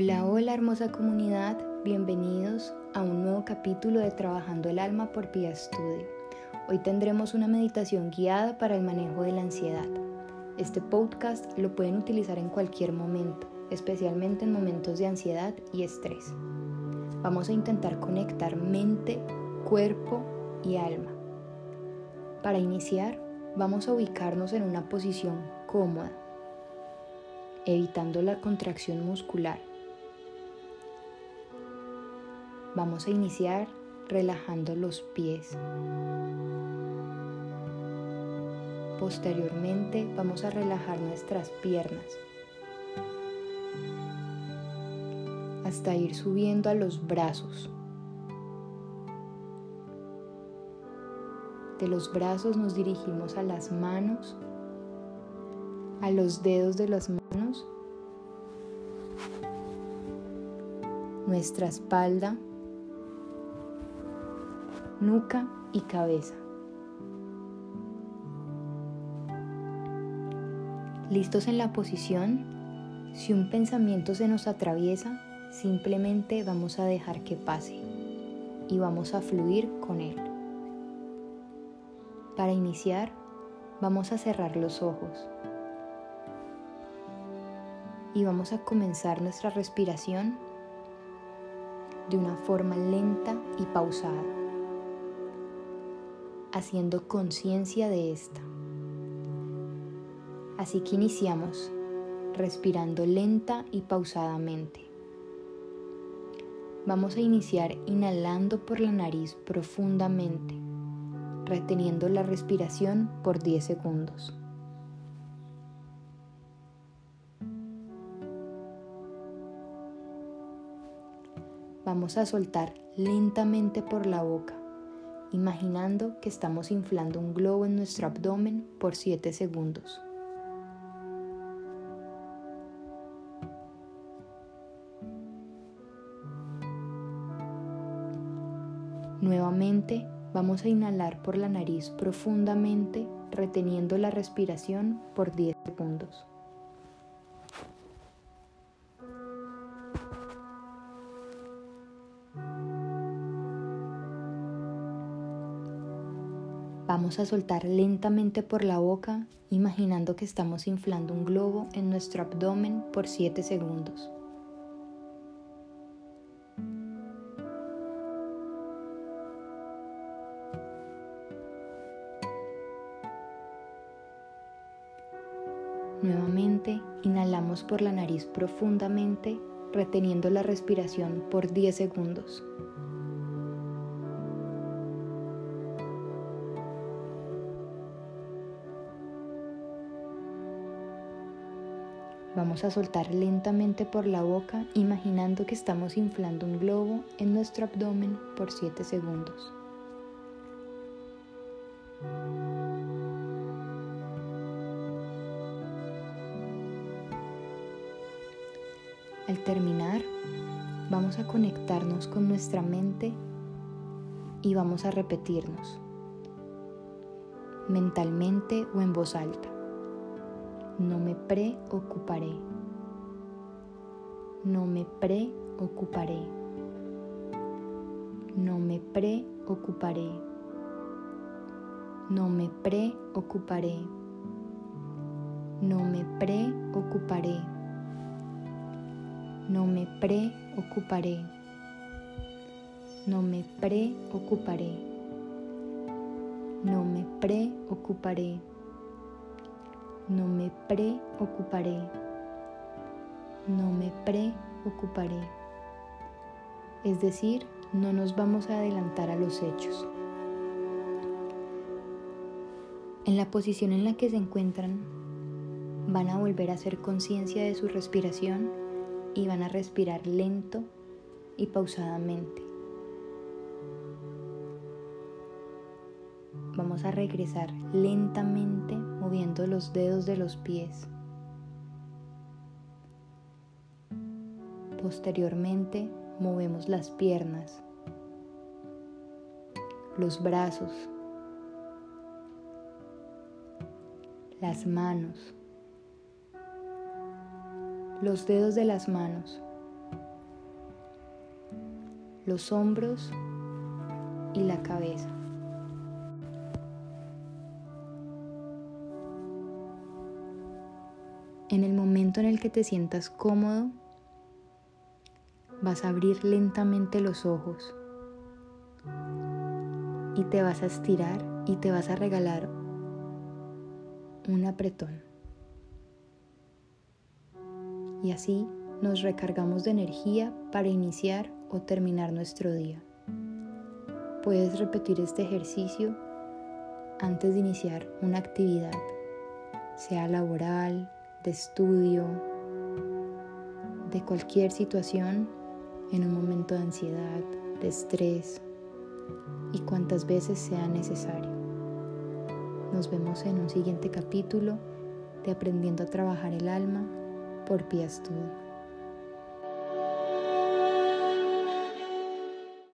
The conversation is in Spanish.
Hola, hola hermosa comunidad, bienvenidos a un nuevo capítulo de Trabajando el Alma por Pia Studio. Hoy tendremos una meditación guiada para el manejo de la ansiedad. Este podcast lo pueden utilizar en cualquier momento, especialmente en momentos de ansiedad y estrés. Vamos a intentar conectar mente, cuerpo y alma. Para iniciar, vamos a ubicarnos en una posición cómoda, evitando la contracción muscular Vamos a iniciar relajando los pies. Posteriormente vamos a relajar nuestras piernas hasta ir subiendo a los brazos. De los brazos nos dirigimos a las manos, a los dedos de las manos, nuestra espalda, nuca y cabeza. ¿Listos en la posición? Si un pensamiento se nos atraviesa, simplemente vamos a dejar que pase y vamos a fluir con él. Para iniciar, vamos a cerrar los ojos y vamos a comenzar nuestra respiración de una forma lenta y pausada haciendo conciencia de esta. Así que iniciamos respirando lenta y pausadamente. Vamos a iniciar inhalando por la nariz profundamente, reteniendo la respiración por 10 segundos. Vamos a soltar lentamente por la boca imaginando que estamos inflando un globo en nuestro abdomen por 7 segundos. Nuevamente vamos a inhalar por la nariz profundamente, reteniendo la respiración por 10 segundos. Vamos a soltar lentamente por la boca, imaginando que estamos inflando un globo en nuestro abdomen por 7 segundos. Nuevamente, inhalamos por la nariz profundamente, reteniendo la respiración por 10 segundos. Vamos a soltar lentamente por la boca, imaginando que estamos inflando un globo en nuestro abdomen por 7 segundos. Al terminar, vamos a conectarnos con nuestra mente y vamos a repetirnos mentalmente o en voz alta no me preocuparé. No me preocuparé. No me preocuparé. No me preocuparé. No me preocuparé. No me preocuparé. No me preocuparé. No me preocuparé no me preocuparé, no me preocuparé. Es decir, no nos vamos a adelantar a los hechos. En la posición en la que se encuentran, van a volver a hacer conciencia de su respiración y van a respirar lento y pausadamente. Vamos a regresar lentamente moviendo los dedos de los pies. Posteriormente movemos las piernas, los brazos, las manos, los dedos de las manos, los hombros y la cabeza. En el momento en el que te sientas cómodo, vas a abrir lentamente los ojos y te vas a estirar y te vas a regalar un apretón. Y así nos recargamos de energía para iniciar o terminar nuestro día. Puedes repetir este ejercicio antes de iniciar una actividad, sea laboral, de estudio, de cualquier situación en un momento de ansiedad, de estrés y cuantas veces sea necesario. Nos vemos en un siguiente capítulo de Aprendiendo a Trabajar el Alma por Pia Studio.